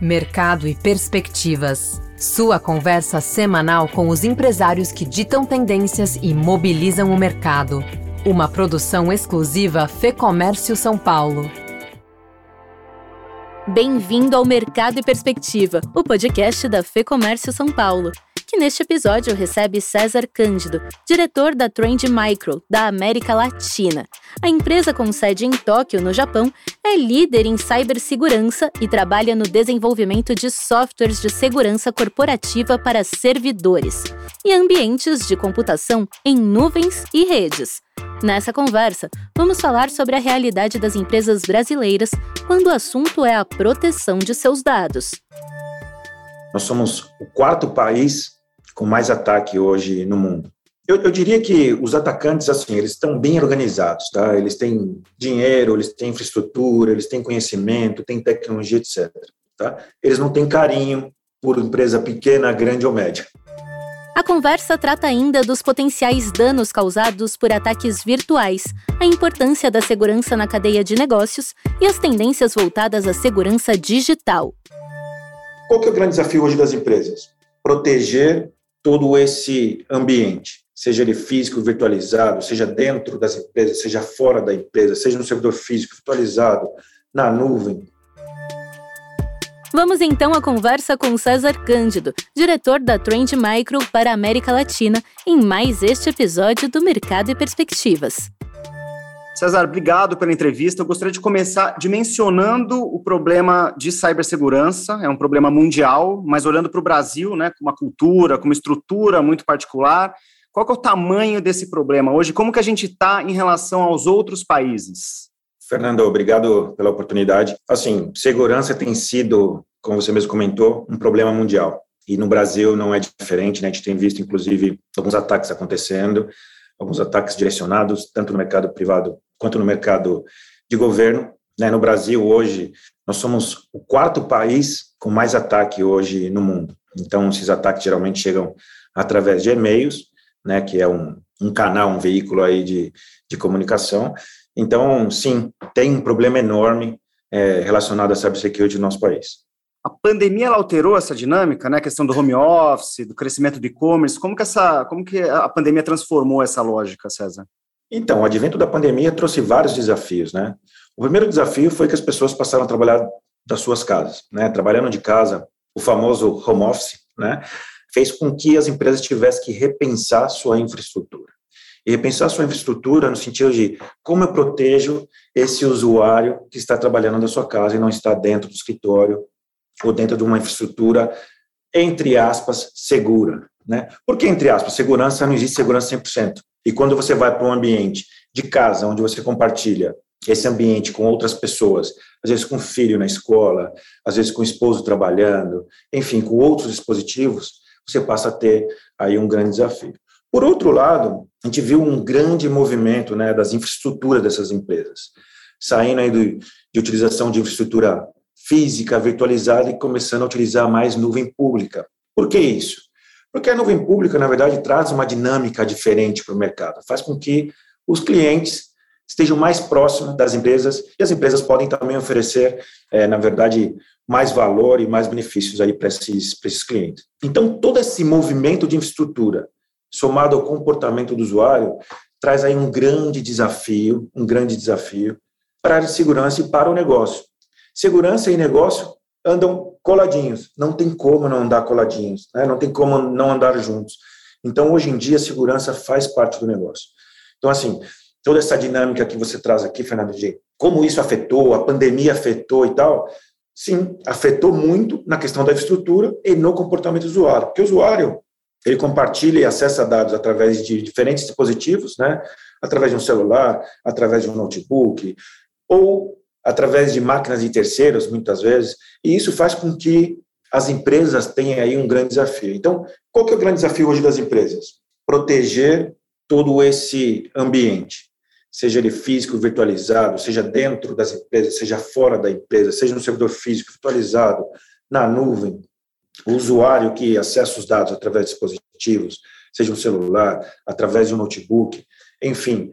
Mercado e perspectivas. Sua conversa semanal com os empresários que ditam tendências e mobilizam o mercado. Uma produção exclusiva Fê Comércio São Paulo. Bem-vindo ao Mercado e Perspectiva, o podcast da Fê Comércio São Paulo que neste episódio recebe César Cândido, diretor da Trend Micro, da América Latina. A empresa com sede em Tóquio, no Japão, é líder em cibersegurança e trabalha no desenvolvimento de softwares de segurança corporativa para servidores e ambientes de computação em nuvens e redes. Nessa conversa, vamos falar sobre a realidade das empresas brasileiras quando o assunto é a proteção de seus dados. Nós somos o quarto país com mais ataque hoje no mundo. Eu, eu, diria que os atacantes, assim, eles estão bem organizados, tá? Eles têm dinheiro, eles têm infraestrutura, eles têm conhecimento, têm tecnologia, etc. Tá? Eles não têm carinho por empresa pequena, grande ou média. A conversa trata ainda dos potenciais danos causados por ataques virtuais, a importância da segurança na cadeia de negócios e as tendências voltadas à segurança digital. Qual que é o grande desafio hoje das empresas? Proteger todo esse ambiente, seja ele físico, virtualizado, seja dentro das empresas, seja fora da empresa, seja no servidor físico, virtualizado, na nuvem. Vamos então à conversa com César Cândido, diretor da Trend Micro para a América Latina, em mais este episódio do Mercado e Perspectivas. César, obrigado pela entrevista. Eu gostaria de começar dimensionando o problema de cibersegurança. É um problema mundial, mas olhando para o Brasil, né, com uma cultura, com uma estrutura muito particular. Qual é o tamanho desse problema hoje? Como que a gente está em relação aos outros países? Fernando, obrigado pela oportunidade. Assim, segurança tem sido, como você mesmo comentou, um problema mundial. E no Brasil não é diferente, né? A gente tem visto, inclusive, alguns ataques acontecendo, alguns ataques direcionados, tanto no mercado privado quanto no mercado de governo. Né? No Brasil, hoje, nós somos o quarto país com mais ataque hoje no mundo. Então, esses ataques geralmente chegam através de e-mails, né, que é um, um canal, um veículo aí de, de comunicação. Então, sim, tem um problema enorme é, relacionado à cybersecurity no nosso país. A pandemia alterou essa dinâmica, né? A questão do home office, do crescimento do e-commerce. Como que essa, como que a pandemia transformou essa lógica, César? Então, o advento da pandemia trouxe vários desafios, né? O primeiro desafio foi que as pessoas passaram a trabalhar das suas casas, né? Trabalhando de casa, o famoso home office, né? Fez com que as empresas tivessem que repensar sua infraestrutura. E repensar sua infraestrutura no sentido de como eu protejo esse usuário que está trabalhando da sua casa e não está dentro do escritório ou dentro de uma infraestrutura, entre aspas, segura. Né? Por que, entre aspas, segurança não existe segurança 100%? E quando você vai para um ambiente de casa, onde você compartilha esse ambiente com outras pessoas, às vezes com filho na escola, às vezes com o esposo trabalhando, enfim, com outros dispositivos, você passa a ter aí um grande desafio. Por outro lado, a gente viu um grande movimento né, das infraestruturas dessas empresas, saindo aí do, de utilização de infraestrutura física, virtualizada e começando a utilizar mais nuvem pública. Por que isso? Porque a nuvem pública, na verdade, traz uma dinâmica diferente para o mercado, faz com que os clientes estejam mais próximos das empresas e as empresas podem também oferecer, é, na verdade, mais valor e mais benefícios aí para esses, esses clientes. Então, todo esse movimento de infraestrutura, somado ao comportamento do usuário, traz aí um grande desafio, um grande desafio para a segurança e para o negócio. Segurança e negócio andam coladinhos. Não tem como não andar coladinhos, né? não tem como não andar juntos. Então, hoje em dia, segurança faz parte do negócio. Então, assim, toda essa dinâmica que você traz aqui, Fernando, de como isso afetou, a pandemia afetou e tal, sim, afetou muito na questão da infraestrutura e no comportamento do usuário. Porque o usuário, ele compartilha e acessa dados através de diferentes dispositivos, né? através de um celular, através de um notebook, ou através de máquinas de terceiros, muitas vezes, e isso faz com que as empresas tenham aí um grande desafio. Então, qual que é o grande desafio hoje das empresas? Proteger todo esse ambiente, seja ele físico, virtualizado, seja dentro das empresas, seja fora da empresa, seja no servidor físico, virtualizado, na nuvem, o usuário que acessa os dados através de dispositivos, seja um celular, através de um notebook, enfim.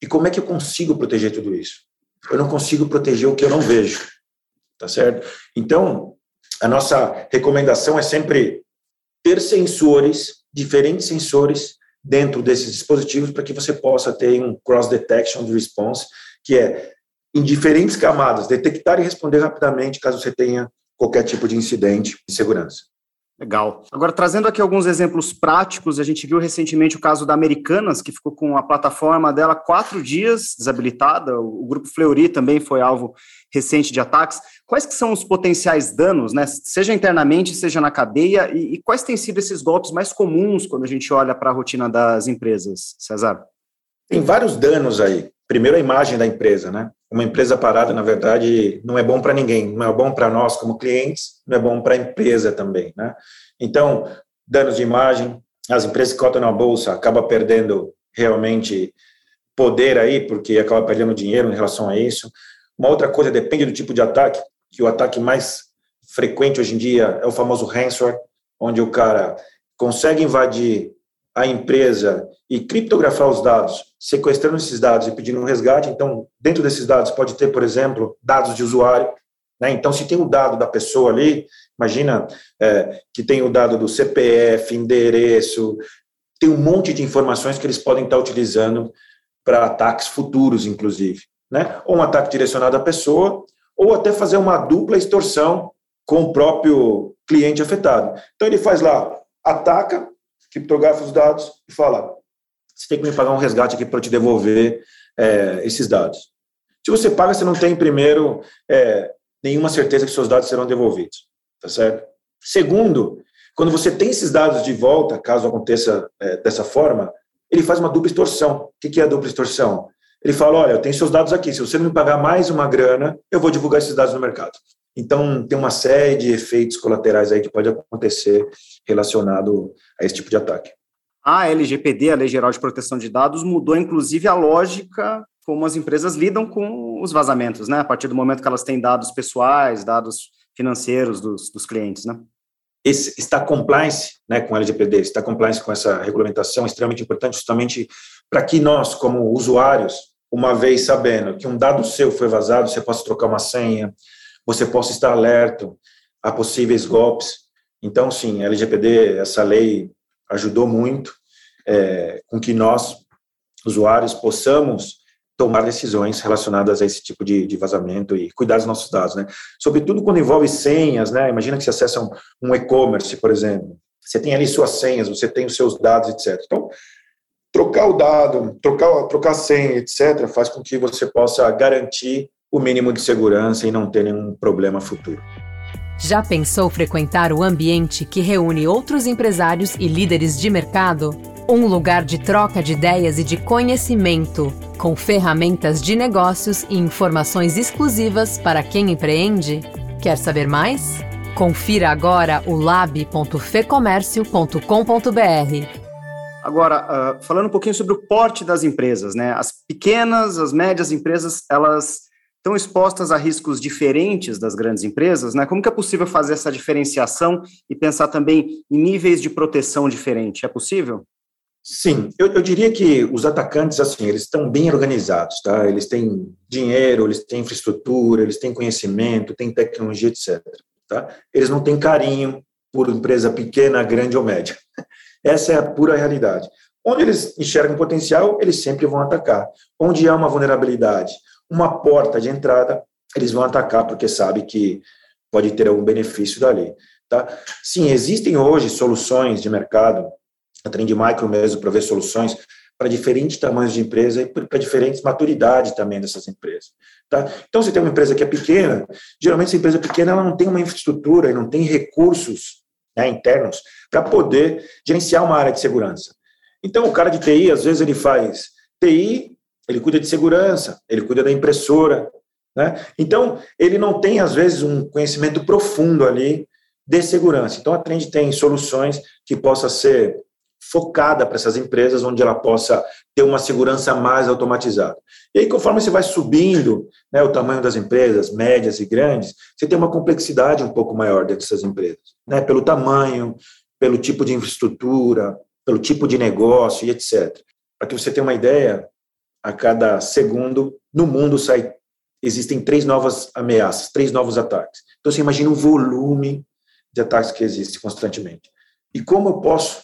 E como é que eu consigo proteger tudo isso? Eu não consigo proteger o que eu não vejo, tá certo? Então, a nossa recomendação é sempre ter sensores, diferentes sensores dentro desses dispositivos para que você possa ter um cross detection de response, que é em diferentes camadas, detectar e responder rapidamente caso você tenha qualquer tipo de incidente de segurança. Legal. Agora, trazendo aqui alguns exemplos práticos, a gente viu recentemente o caso da Americanas, que ficou com a plataforma dela quatro dias desabilitada. O grupo Fleury também foi alvo recente de ataques. Quais que são os potenciais danos, né, seja internamente, seja na cadeia, e, e quais têm sido esses golpes mais comuns quando a gente olha para a rotina das empresas, César? Tem vários danos aí. Primeiro, a imagem da empresa, né? Uma empresa parada, na verdade, não é bom para ninguém, não é bom para nós como clientes, não é bom para a empresa também, né? Então, danos de imagem, as empresas que cotam na bolsa acabam perdendo realmente poder aí, porque acaba perdendo dinheiro em relação a isso. Uma outra coisa, depende do tipo de ataque, que o ataque mais frequente hoje em dia é o famoso ransomware, onde o cara consegue invadir a empresa e criptografar os dados, sequestrando esses dados e pedindo um resgate. Então, dentro desses dados pode ter, por exemplo, dados de usuário. Né? Então, se tem o dado da pessoa ali, imagina é, que tem o dado do CPF, endereço, tem um monte de informações que eles podem estar utilizando para ataques futuros, inclusive. Né? Ou um ataque direcionado à pessoa, ou até fazer uma dupla extorsão com o próprio cliente afetado. Então, ele faz lá, ataca, criptografa os dados e fala: você tem que me pagar um resgate aqui para te devolver é, esses dados. Se você paga, você não tem, primeiro, é, nenhuma certeza que seus dados serão devolvidos, tá certo? Segundo, quando você tem esses dados de volta, caso aconteça é, dessa forma, ele faz uma dupla extorsão. O que é a dupla extorsão? Ele fala: olha, eu tenho seus dados aqui, se você não me pagar mais uma grana, eu vou divulgar esses dados no mercado. Então, tem uma série de efeitos colaterais aí que pode acontecer relacionado a esse tipo de ataque. A LGPD, a Lei Geral de Proteção de Dados, mudou inclusive a lógica como as empresas lidam com os vazamentos, né? A partir do momento que elas têm dados pessoais, dados financeiros dos, dos clientes, né? Esse, está compliance né, com a LGPD, está compliance com essa regulamentação extremamente importante, justamente para que nós, como usuários, uma vez sabendo que um dado seu foi vazado, você possa trocar uma senha, você possa estar alerta a possíveis golpes. Então, sim, a LGPD, essa lei ajudou muito é, com que nós, usuários, possamos tomar decisões relacionadas a esse tipo de, de, vazamento e cuidar dos nossos dados, né? Sobretudo quando envolve senhas, né? Imagina que você acessa um, um e-commerce, por exemplo. Você tem ali suas senhas, você tem os seus dados, etc. Então, trocar o dado, trocar, trocar a senha, etc., faz com que você possa garantir o mínimo de segurança e não ter nenhum problema futuro. Já pensou frequentar o ambiente que reúne outros empresários e líderes de mercado? Um lugar de troca de ideias e de conhecimento, com ferramentas de negócios e informações exclusivas para quem empreende? Quer saber mais? Confira agora o lab.fecomércio.com.br. Agora, uh, falando um pouquinho sobre o porte das empresas, né? As pequenas, as médias empresas, elas estão expostas a riscos diferentes das grandes empresas, né? Como que é possível fazer essa diferenciação e pensar também em níveis de proteção diferentes? É possível? Sim, eu, eu, diria que os atacantes, assim, eles estão bem organizados, tá? Eles têm dinheiro, eles têm infraestrutura, eles têm conhecimento, têm tecnologia, etc. Tá? Eles não têm carinho por empresa pequena, grande ou média. Essa é a pura realidade. Onde eles enxergam potencial, eles sempre vão atacar. Onde há uma vulnerabilidade, uma porta de entrada, eles vão atacar porque sabe que pode ter algum benefício dali. Tá? Sim, existem hoje soluções de mercado, a Trend Micro mesmo para ver soluções para diferentes tamanhos de empresa e para diferentes maturidade também dessas empresas. Tá? Então, se tem uma empresa que é pequena, geralmente essa empresa pequena ela não tem uma infraestrutura e não tem recursos né, internos para poder gerenciar uma área de segurança. Então, o cara de TI, às vezes, ele faz TI ele cuida de segurança, ele cuida da impressora, né? Então, ele não tem, às vezes, um conhecimento profundo ali de segurança. Então, a Trend tem soluções que possa ser focada para essas empresas, onde ela possa ter uma segurança mais automatizada. E aí, conforme você vai subindo né, o tamanho das empresas, médias e grandes, você tem uma complexidade um pouco maior dentro dessas empresas, né, pelo tamanho, pelo tipo de infraestrutura, pelo tipo de negócio e etc. Para que você tenha uma ideia, a cada segundo, no mundo sai, existem três novas ameaças, três novos ataques. Então, você imagina o volume de ataques que existem constantemente. E como eu posso,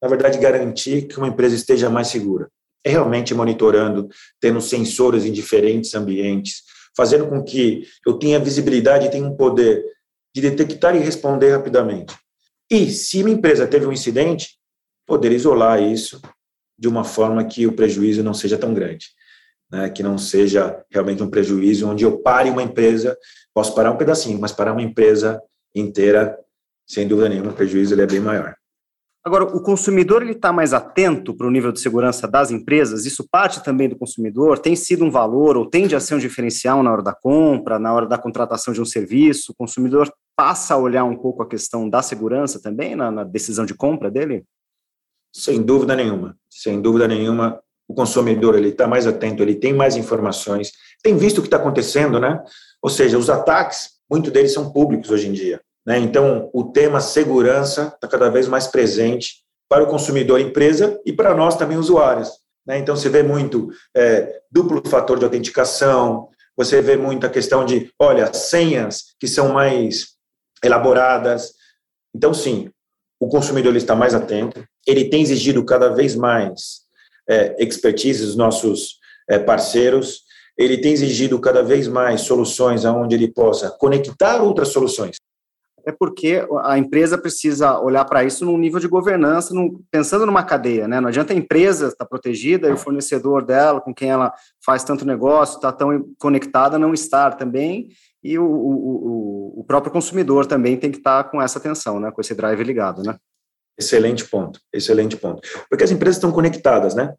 na verdade, garantir que uma empresa esteja mais segura? É realmente monitorando, tendo sensores em diferentes ambientes, fazendo com que eu tenha visibilidade e tenha um poder de detectar e responder rapidamente. E se uma empresa teve um incidente, poder isolar isso de uma forma que o prejuízo não seja tão grande, né? que não seja realmente um prejuízo onde eu pare uma empresa, posso parar um pedacinho, mas parar uma empresa inteira, sem dúvida nenhuma, o prejuízo ele é bem maior. Agora, o consumidor ele está mais atento para o nível de segurança das empresas? Isso parte também do consumidor? Tem sido um valor ou tende a ser um diferencial na hora da compra, na hora da contratação de um serviço? O consumidor passa a olhar um pouco a questão da segurança também na, na decisão de compra dele? Sem dúvida nenhuma, sem dúvida nenhuma, o consumidor ele está mais atento, ele tem mais informações, tem visto o que está acontecendo, né? Ou seja, os ataques, muitos deles são públicos hoje em dia. Né? Então, o tema segurança está cada vez mais presente para o consumidor empresa e para nós também usuários. Né? Então, você vê muito é, duplo fator de autenticação, você vê muita questão de, olha, senhas que são mais elaboradas. Então, sim, o consumidor está mais atento, ele tem exigido cada vez mais é, expertise dos nossos é, parceiros, ele tem exigido cada vez mais soluções aonde ele possa conectar outras soluções é porque a empresa precisa olhar para isso num nível de governança, num, pensando numa cadeia, né? Não adianta a empresa estar protegida e o fornecedor dela, com quem ela faz tanto negócio, está tão conectada, não estar também, e o, o, o, próprio consumidor também tem que estar com essa atenção, né? Com esse drive ligado, né? Excelente ponto, excelente ponto. Porque as empresas estão conectadas, né?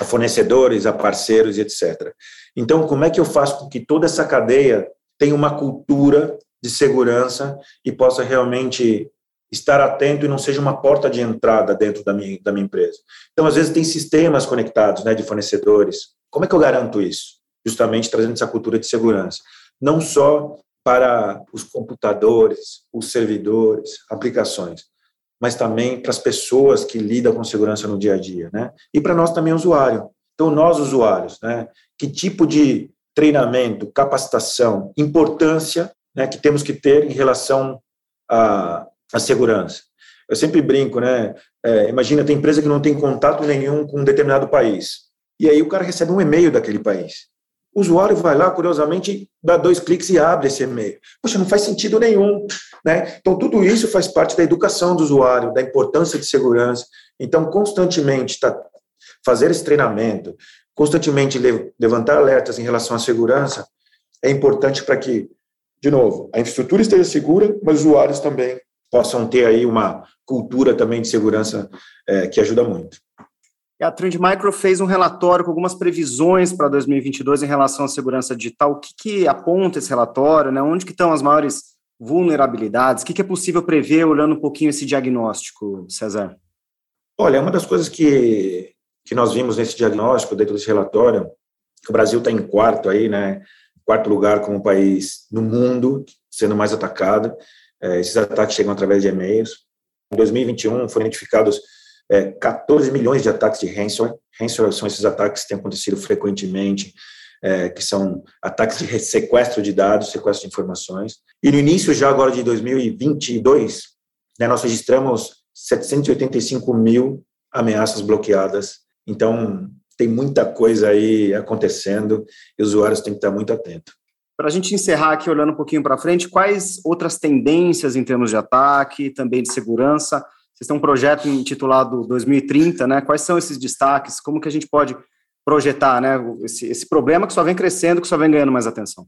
A fornecedores, a parceiros e etc. Então, como é que eu faço com que toda essa cadeia tenha uma cultura de segurança e possa realmente estar atento e não seja uma porta de entrada dentro da minha, da minha empresa. Então, às vezes, tem sistemas conectados né, de fornecedores. Como é que eu garanto isso? Justamente trazendo essa cultura de segurança. Não só para os computadores, os servidores, aplicações, mas também para as pessoas que lidam com segurança no dia a dia, né? E para nós também, usuário. Então, nós, usuários, né? Que tipo de treinamento, capacitação, importância né, que temos que ter em relação à, à segurança. Eu sempre brinco, né? É, imagina, tem empresa que não tem contato nenhum com um determinado país. E aí o cara recebe um e-mail daquele país. O usuário vai lá, curiosamente, dá dois cliques e abre esse e-mail. Poxa, não faz sentido nenhum. Né? Então, tudo isso faz parte da educação do usuário, da importância de segurança. Então, constantemente, tá, fazer esse treinamento, constantemente levantar alertas em relação à segurança, é importante para que de novo, a infraestrutura esteja segura, mas os usuários também possam ter aí uma cultura também de segurança é, que ajuda muito. A Trend Micro fez um relatório com algumas previsões para 2022 em relação à segurança digital. O que, que aponta esse relatório? Né? Onde que estão as maiores vulnerabilidades? O que, que é possível prever olhando um pouquinho esse diagnóstico, César? Olha, uma das coisas que, que nós vimos nesse diagnóstico, dentro desse relatório, que o Brasil está em quarto aí, né? quarto lugar como país no mundo sendo mais atacado. É, esses ataques chegam através de e-mails. Em 2021 foram identificados é, 14 milhões de ataques de ransomware. Ransomware são esses ataques que têm acontecido frequentemente, é, que são ataques de sequestro de dados, sequestro de informações. E no início já agora de 2022, né, nós registramos 785 mil ameaças bloqueadas. Então, tem muita coisa aí acontecendo e os usuários têm que estar muito atentos. Para a gente encerrar aqui, olhando um pouquinho para frente, quais outras tendências em termos de ataque, também de segurança? Vocês têm um projeto intitulado 2030, né? Quais são esses destaques? Como que a gente pode projetar, né? Esse, esse problema que só vem crescendo, que só vem ganhando mais atenção.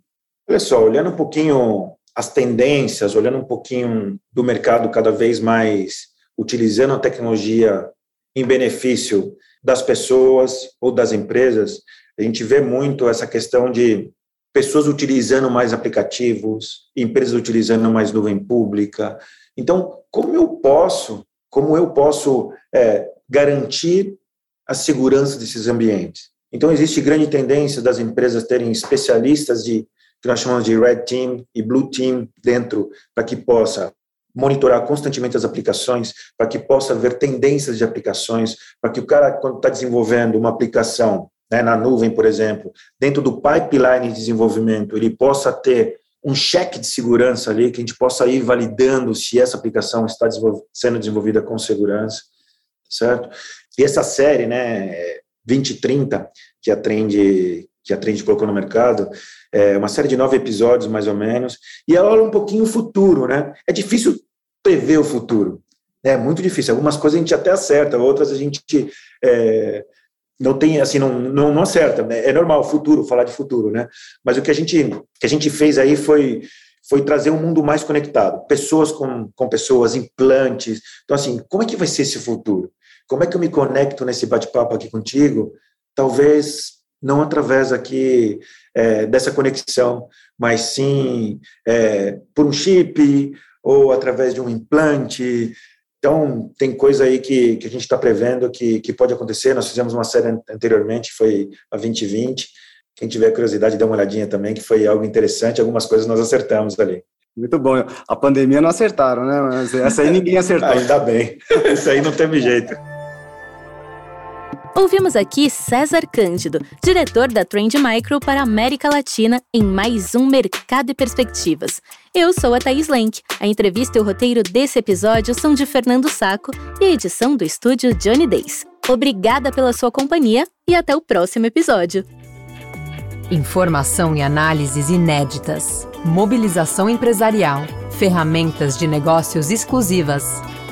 Olha só, olhando um pouquinho as tendências, olhando um pouquinho do mercado cada vez mais utilizando a tecnologia em benefício das pessoas ou das empresas, a gente vê muito essa questão de pessoas utilizando mais aplicativos, empresas utilizando mais nuvem pública. Então, como eu posso, como eu posso é, garantir a segurança desses ambientes? Então, existe grande tendência das empresas terem especialistas de que nós chamamos de Red Team e Blue Team dentro, para que possa monitorar constantemente as aplicações, para que possa ver tendências de aplicações, para que o cara, quando está desenvolvendo uma aplicação né, na nuvem, por exemplo, dentro do pipeline de desenvolvimento, ele possa ter um cheque de segurança ali, que a gente possa ir validando se essa aplicação está sendo desenvolvida com segurança, certo? E essa série, né, 2030, que a Trend, que a Trend colocou no mercado, é uma série de nove episódios, mais ou menos, e ela olha um pouquinho o futuro, né? É difícil prever o futuro, é muito difícil. Algumas coisas a gente até acerta, outras a gente é, não tem, assim, não, não, não acerta. Né? É normal, futuro, falar de futuro, né? Mas o que a gente, que a gente fez aí foi, foi trazer um mundo mais conectado, pessoas com, com pessoas, implantes. Então, assim, como é que vai ser esse futuro? Como é que eu me conecto nesse bate-papo aqui contigo? Talvez não através aqui é, dessa conexão, mas sim é, por um chip ou através de um implante, então, tem coisa aí que, que a gente está prevendo que, que pode acontecer. Nós fizemos uma série anteriormente, foi a 2020. Quem tiver curiosidade, dá uma olhadinha também, que foi algo interessante. Algumas coisas nós acertamos ali. Muito bom. A pandemia não acertaram, né? Mas essa aí ninguém acertou. Ainda bem. Isso aí não teve jeito. Ouvimos aqui César Cândido, diretor da Trend Micro para a América Latina, em mais um Mercado e Perspectivas. Eu sou a Thaís Lenk. A entrevista e o roteiro desse episódio são de Fernando Saco e a edição do estúdio Johnny Days. Obrigada pela sua companhia e até o próximo episódio. Informação e análises inéditas, mobilização empresarial, ferramentas de negócios exclusivas.